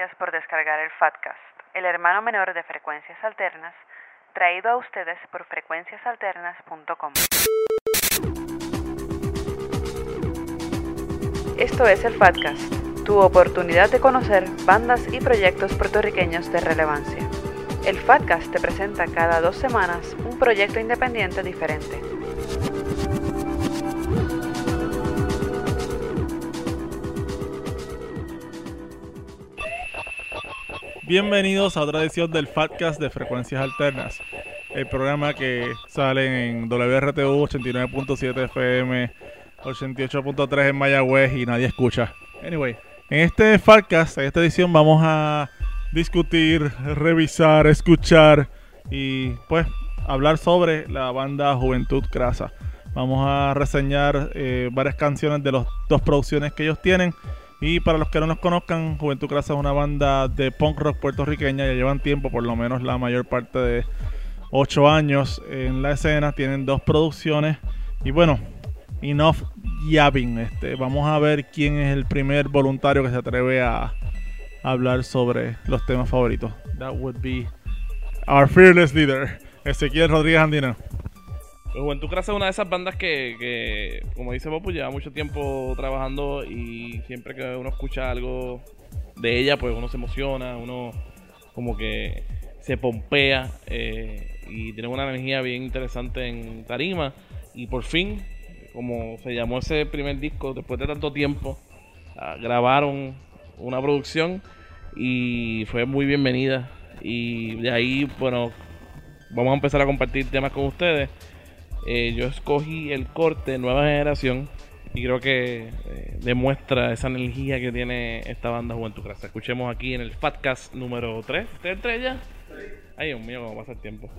gracias por descargar el Fatcast, el hermano menor de Frecuencias Alternas, traído a ustedes por frecuenciasalternas.com. Esto es el Fatcast, tu oportunidad de conocer bandas y proyectos puertorriqueños de relevancia. El Fatcast te presenta cada dos semanas un proyecto independiente diferente. Bienvenidos a otra edición del Fatcast de Frecuencias Alternas, el programa que sale en WRTU 89.7 FM, 88.3 en Mayagüez y nadie escucha. Anyway, en este Fatcast, en esta edición, vamos a discutir, revisar, escuchar y pues hablar sobre la banda Juventud Crasa. Vamos a reseñar eh, varias canciones de las dos producciones que ellos tienen y para los que no nos conozcan, Juventud Crasa es una banda de punk rock puertorriqueña. Ya llevan tiempo, por lo menos la mayor parte de ocho años en la escena. Tienen dos producciones. Y bueno, enough yapping. Este, vamos a ver quién es el primer voluntario que se atreve a hablar sobre los temas favoritos. That would be our fearless leader, Ezequiel Rodríguez Andino. Pues Juventud Crasa es una de esas bandas que, que, como dice Popu, lleva mucho tiempo trabajando y siempre que uno escucha algo de ella, pues uno se emociona, uno como que se pompea eh, y tiene una energía bien interesante en tarima. Y por fin, como se llamó ese primer disco, después de tanto tiempo, ah, grabaron una producción y fue muy bienvenida. Y de ahí, bueno, vamos a empezar a compartir temas con ustedes. Eh, yo escogí el corte Nueva Generación y creo que eh, demuestra esa energía que tiene esta banda Juventud Crasa. Escuchemos aquí en el Fatcast número 3. ¿Usted entra ya? Ay, Dios mío, cómo pasa el tiempo.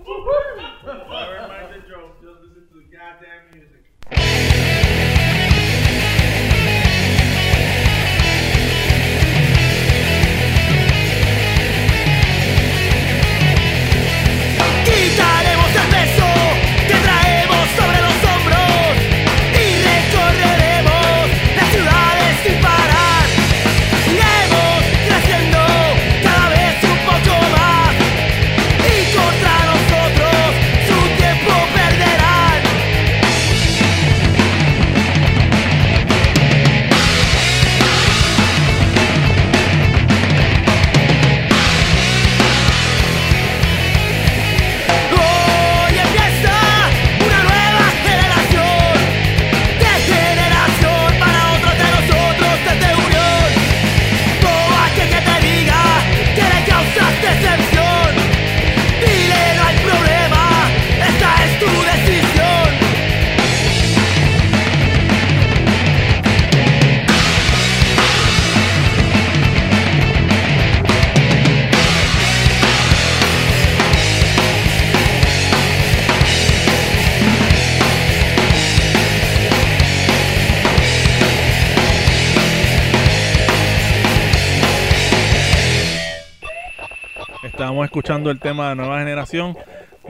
Escuchando el tema de Nueva Generación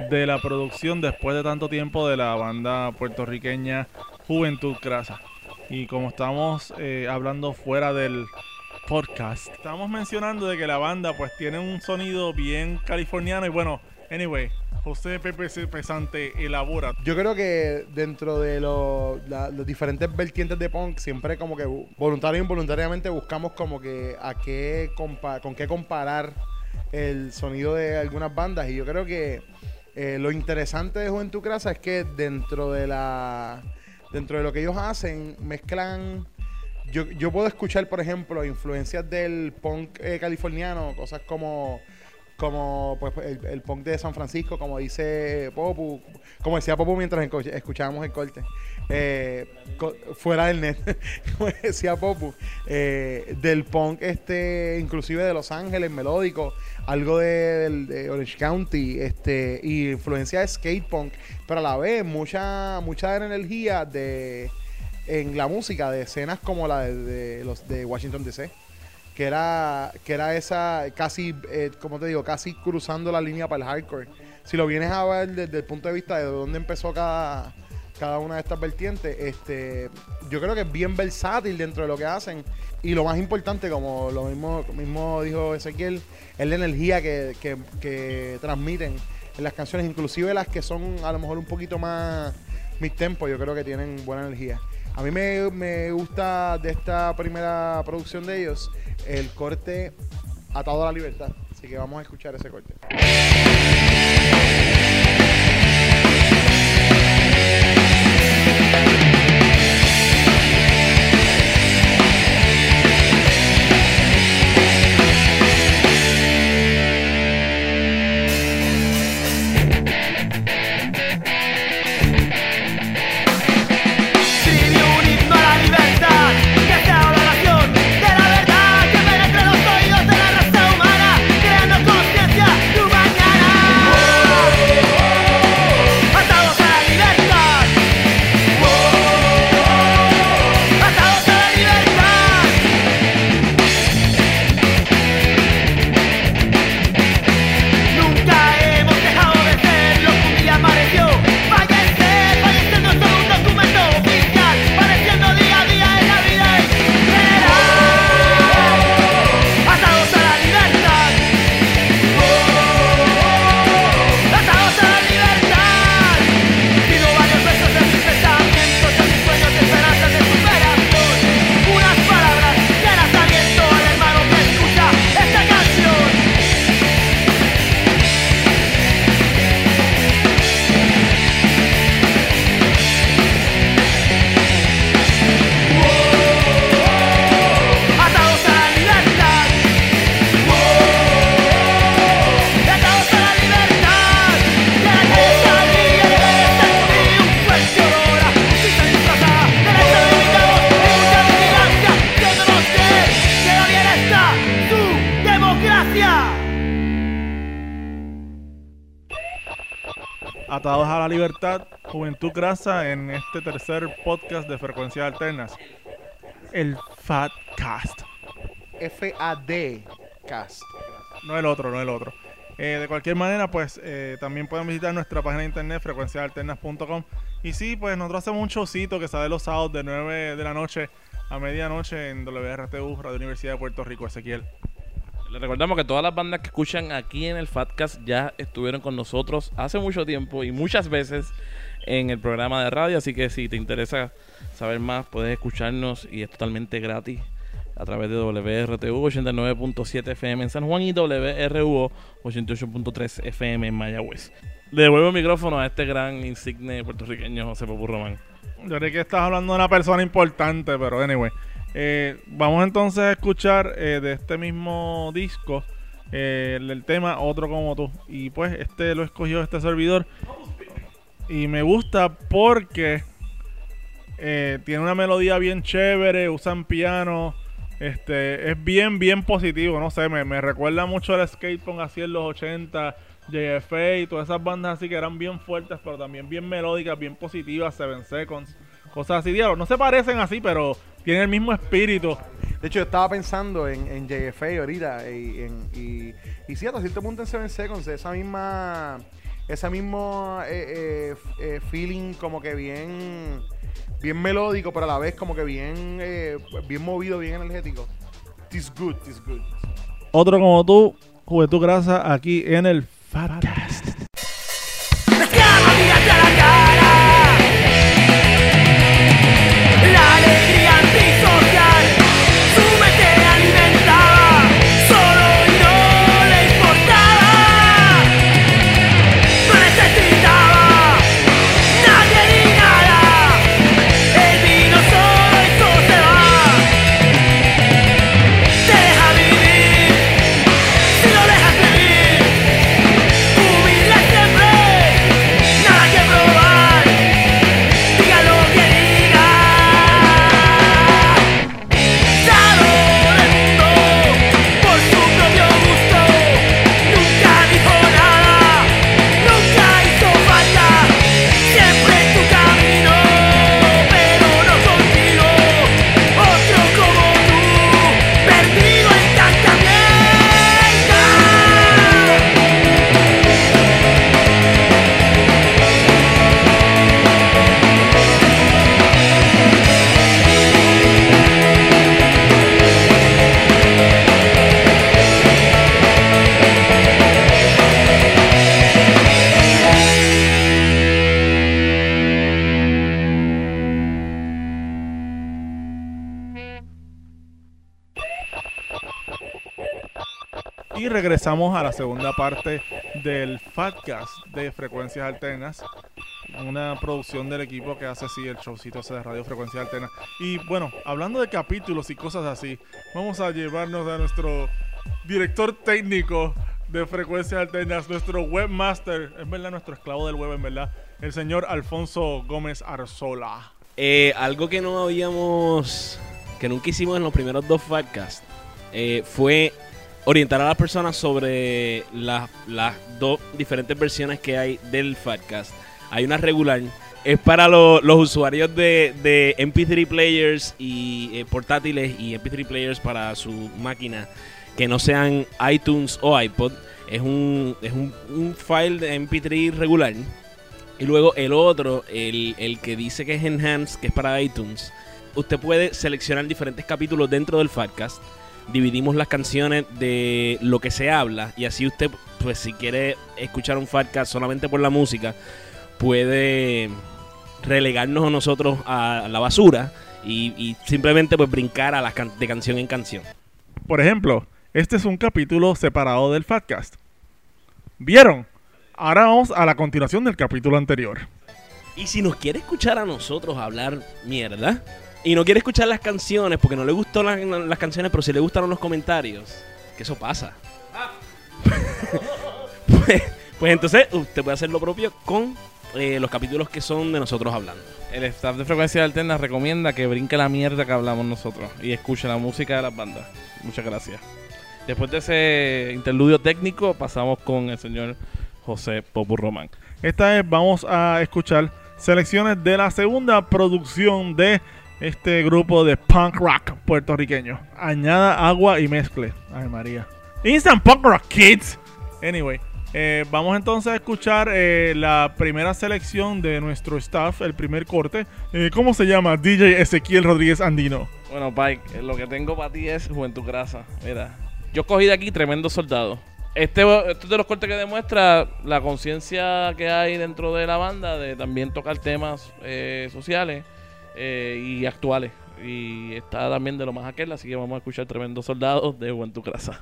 de la producción después de tanto tiempo de la banda puertorriqueña Juventud Crasa. Y como estamos eh, hablando fuera del podcast, estamos mencionando de que la banda pues tiene un sonido bien californiano y bueno, anyway, José Pepe Pesante elabora. Yo creo que dentro de lo- la- los diferentes vertientes de punk, siempre como que voluntario e buscamos como que a qué compa- con qué comparar el sonido de algunas bandas. Y yo creo que eh, lo interesante de Juventud Crasa es que dentro de la dentro de lo que ellos hacen, mezclan. Yo, yo puedo escuchar, por ejemplo, influencias del punk eh, californiano, cosas como como pues el, punk de San Francisco, como dice Popu, como decía Popu mientras escuchábamos el corte, eh, fuera del net, como decía Popu, eh, del punk este, inclusive de Los Ángeles, melódico, algo de, Orange County, este, y influencia de skate punk, pero a la vez mucha, mucha energía de en la música de escenas como la de los de Washington DC que era que era esa casi eh, como te digo casi cruzando la línea para el hardcore si lo vienes a ver desde el punto de vista de dónde empezó cada cada una de estas vertientes este yo creo que es bien versátil dentro de lo que hacen y lo más importante, como lo mismo, mismo dijo Ezequiel, es la energía que, que- que transmiten en las canciones, inclusive las que son a lo mejor un poquito más mis tempos, yo creo que tienen buena energía. A mí me, me gusta de esta primera producción de ellos el corte Atado a la Libertad. Así que vamos a escuchar ese corte. Juventud Grasa en este tercer podcast de Frecuencias Alternas. El Fatcast. F-A-D Cast. No el otro, no el otro. Eh, de cualquier manera, pues eh, también pueden visitar nuestra página de internet frecuenciasalternas.com. Y sí, pues nosotros hacemos un showcito que sale los sábados de 9 de la noche a medianoche en WRTU, Radio Universidad de Puerto Rico, Ezequiel. Les recordamos que todas las bandas que escuchan aquí en el Fatcast ya estuvieron con nosotros hace mucho tiempo y muchas veces en el programa de radio. Así que si te interesa saber más, puedes escucharnos y es totalmente gratis a través de WRTU 89.7 FM en San Juan y WRU 88.3 FM en Mayagüez. Le devuelvo el micrófono a este gran insigne puertorriqueño José Popu Román. Yo creo que estás hablando de una persona importante, pero anyway. Eh, vamos entonces a escuchar eh, de este mismo disco eh, el, el tema Otro como tú. Y pues este lo escogió este servidor. Y me gusta porque eh, tiene una melodía bien chévere, usan piano. Este, es bien, bien positivo, no sé, me, me recuerda mucho al skatepunk así en los 80, JFA y todas esas bandas así que eran bien fuertes, pero también bien melódicas, bien positivas, Seven Seconds, cosas así, diablo, no se parecen así, pero tienen el mismo espíritu. De hecho, yo estaba pensando en, en JFA ahorita y, en, y, y cierto punto en Seven Seconds, esa misma, ese mismo eh, eh, eh, feeling como que bien, bien melódico, pero a la vez como que bien, eh, bien movido, bien energético. This good, this good. Otro como tú, Juventud Grasa, aquí en el Fatcast. Regresamos a la segunda parte del Fatcast de Frecuencias Alternas. Una producción del equipo que hace así el showcito de Radio Frecuencias Alternas. Y bueno, hablando de capítulos y cosas así, vamos a llevarnos a nuestro director técnico de Frecuencias Alternas, nuestro webmaster, es verdad, nuestro esclavo del web, en verdad, el señor Alfonso Gómez Arzola. Eh, algo que no habíamos, que nunca hicimos en los primeros dos podcasts, eh, fue orientar a las personas sobre las, dos diferentes versiones que hay del podcast. Hay una regular, es para lo- los usuarios de, de MP3 players y eh, portátiles y MP3 players para su máquina que no sean iTunes o iPod. Es un, es un, un file de MP3 regular. Y luego el otro, el, el que dice que es Enhanced, que es para iTunes. Usted puede seleccionar diferentes capítulos dentro del podcast. Dividimos las canciones de lo que se habla. Y así usted, pues si quiere escuchar un podcast solamente por la música, puede relegarnos a nosotros a la basura y, y simplemente pues brincar a las can- de canción en canción. Por ejemplo, este es un capítulo separado del Fatcast. ¿Vieron? Ahora vamos a la continuación del capítulo anterior. Y si nos quiere escuchar a nosotros hablar mierda y no quiere escuchar las canciones porque no le gustó la- las canciones, pero si le gustaron los comentarios, que eso pasa. pues, pues entonces usted puede hacer lo propio con eh, los capítulos que son de nosotros hablando. El staff de Frecuencias Alternas recomienda que brinque la mierda que hablamos nosotros y escuche la música de las bandas. Muchas gracias. Después de ese interludio técnico, pasamos con el señor José Popu Román. Esta vez vamos a escuchar selecciones de la segunda producción de este grupo de punk rock puertorriqueño. Añada agua y mezcle. Ay, María. Instant Punk Rock Kids. Anyway, eh, vamos entonces a escuchar eh, la primera selección de nuestro staff, el primer corte. Eh, ¿Cómo se llama? DJ Ezequiel Rodríguez Andino. Bueno, Pike, lo que tengo para ti es Juventud Grasa. Mira, yo cogí de aquí tremendo soldado. Este, este es de los cortes que demuestra la conciencia que hay dentro de la banda de también tocar temas sociales eh, y actuales. Y está también de lo más aquel, así que vamos a escuchar Tremendo Soldado de Juventud Grasa.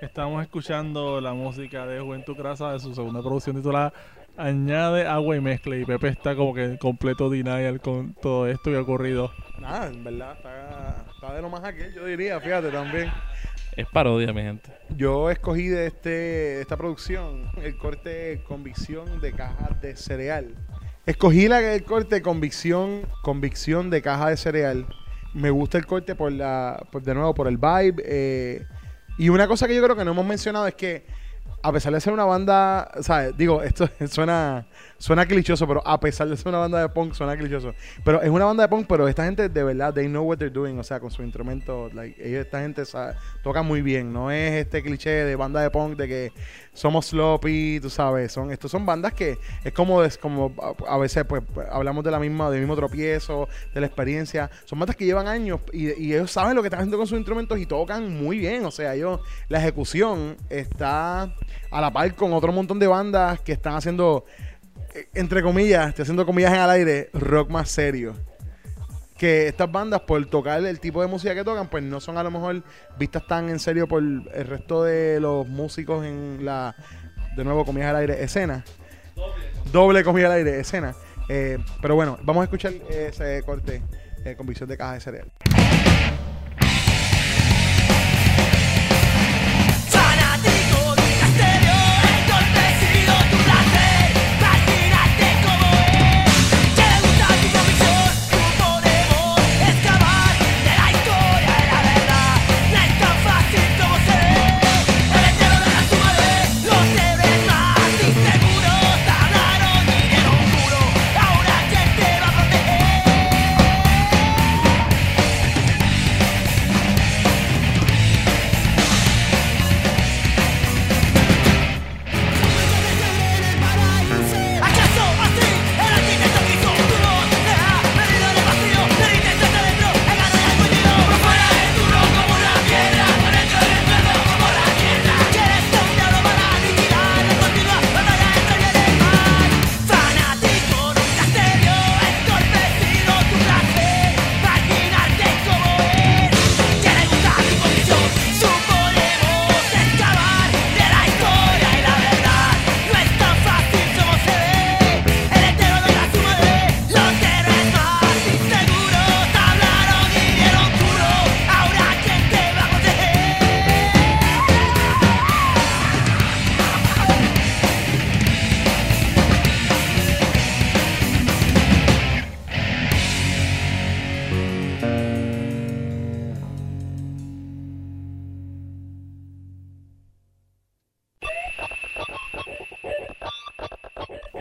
Estamos escuchando la música de Juventud Grasa de su segunda producción titulada Añade agua y mezcle. Y Pepe está como que en completo denial con todo esto que ha ocurrido. Nada, en verdad, está, está de lo más aquel, yo diría, fíjate también. Es parodia, mi gente. Yo escogí de, este, de esta producción el corte Convicción de caja de cereal. Escogí la, el corte Convicción, Convicción de caja de cereal. me gusta el corte por la, por, de nuevo, por el vibe. eh, y una cosa que yo creo que no hemos mencionado es que, a pesar de ser una banda, ¿sabes? Digo, esto suena, suena clichoso, pero a pesar de ser una banda de punk, suena clichoso. Pero es una banda de punk, pero esta gente de verdad, they know what they're doing, o sea, con su instrumento, like, ellos, esta gente toca muy bien. No es este cliché de banda de punk de que somos sloppy, tú sabes. Son, estos son bandas que es como, es como a, veces pues hablamos de la misma, del mismo tropiezo, de la experiencia. Son bandas que llevan años y, y ellos saben lo que están haciendo con sus instrumentos y tocan muy bien. O sea, ellos, la ejecución está a la par con otro montón de bandas que están haciendo, entre comillas, estoy haciendo comillas en el aire, rock más serio que estas bandas, por tocar el tipo de música que tocan, pues no son a lo mejor vistas tan en serio por el resto de los músicos en la, de nuevo, comillas al aire, escena. Doble comillas al aire, escena. Eh, pero bueno, vamos a escuchar ese corte eh, con visión de caja de cereal.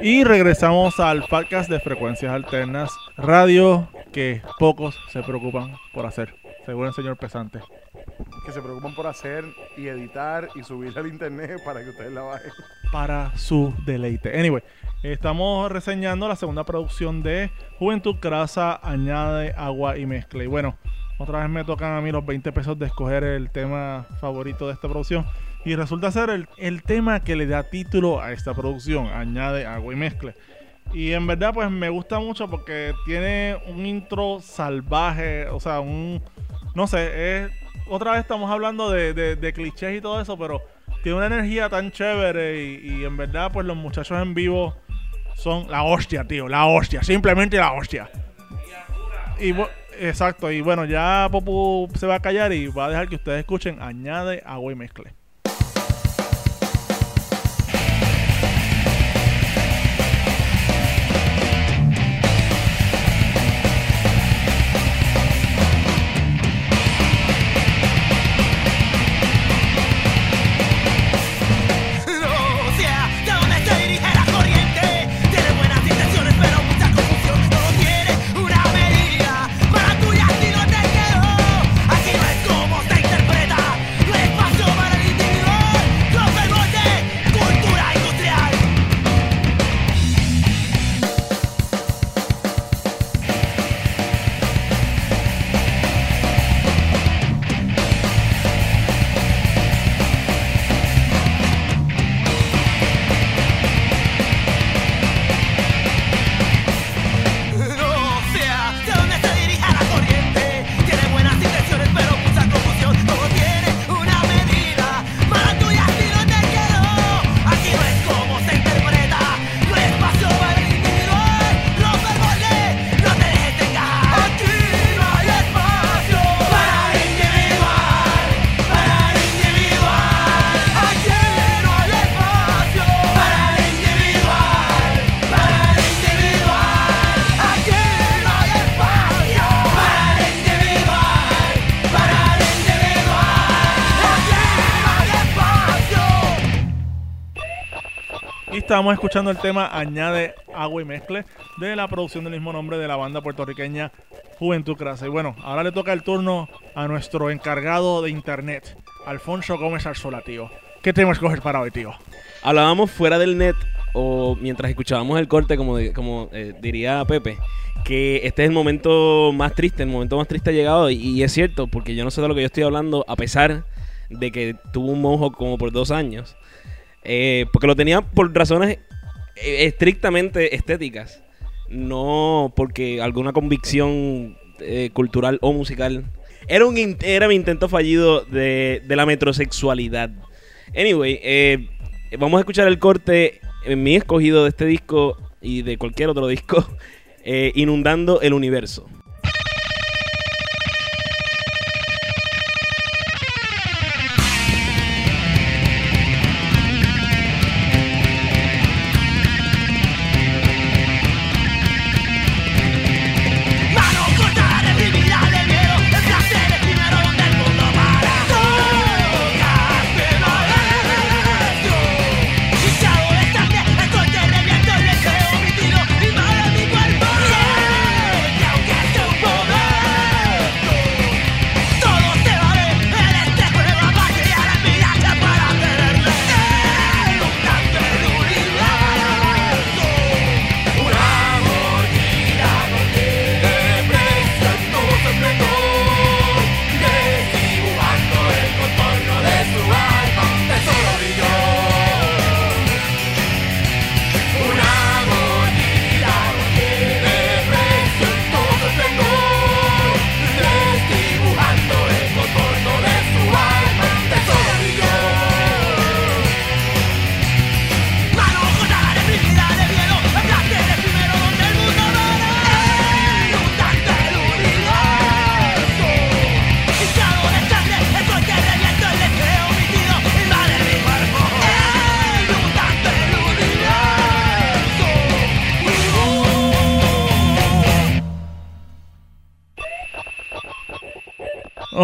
Y regresamos al podcast de frecuencias alternas, radio que pocos se preocupan por hacer, según el señor Pesante. Que se preocupan por hacer y editar y subir al internet para que ustedes la bajen. para su deleite. Anyway, estamos reseñando la segunda producción de Juventud Crasa, Añade Agua y Mezcla. Y bueno, otra vez me tocan a mí los 20 pesos de escoger el tema favorito de esta producción. Y resulta ser el, el tema que le da título a esta producción, Añade Agua y Mezcla. Y en verdad pues me gusta mucho porque tiene un intro salvaje, o sea, un... No sé, es, otra vez estamos hablando de, de- de clichés y todo eso, pero tiene una energía tan chévere y, y en verdad pues los muchachos en vivo son la hostia, tío, la hostia, simplemente la hostia. Y exacto, y bueno, ya Popu se va a callar y va a dejar que ustedes escuchen Añade Agua y Mezcle. Estábamos escuchando el tema Añade Agua y Mezcle de la producción del mismo nombre de la banda puertorriqueña Juventud Crasa. Y bueno, ahora le toca el turno a nuestro encargado de internet, Alfonso Gómez Arzola, tío. ¿Qué tenemos que coger para hoy, tío? Hablábamos fuera del net o mientras escuchábamos el corte, como, como eh, diría Pepe, que este es el momento más triste, el momento más triste ha llegado. Y, y es cierto, porque yo no sé de lo que yo estoy hablando, a pesar de que tuvo un monjo como por dos años. Eh, porque lo tenía por razones eh, estrictamente estéticas. No porque alguna convicción eh, cultural o musical. Era, un, era mi intento fallido de, de la metrosexualidad. Anyway, eh, vamos a escuchar el corte en mi escogido de este disco y de cualquier otro disco, Inundando el Universo.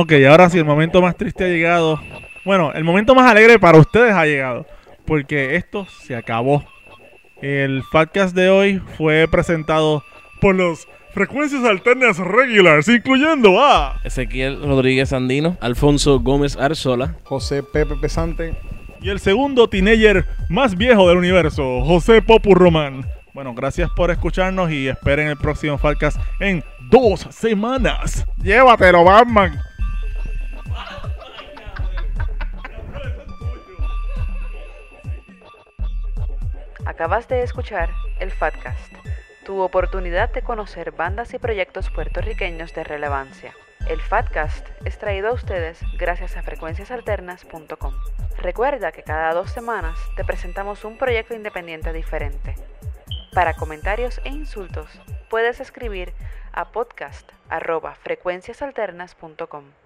Ok, ahora sí, el momento más triste ha llegado. Bueno, el momento más alegre para ustedes ha llegado. Porque esto se acabó. El podcast de hoy fue presentado por los frecuencias alternas regulars, incluyendo a. Ezequiel Rodríguez Andino. Alfonso Gómez Arzola. José Pepe Pesante. Y el segundo teenager más viejo del universo, José Popu Román. Bueno, gracias por escucharnos y esperen el próximo Falcast en dos semanas. Llévatelo, Batman. Acabas de escuchar el Fatcast, tu oportunidad de conocer bandas y proyectos puertorriqueños de relevancia. El Fatcast es traído a ustedes gracias a frecuenciasalternas.com. Recuerda que cada dos semanas te presentamos un proyecto independiente diferente. Para comentarios e insultos, puedes escribir a podcast.frecuenciasalternas.com.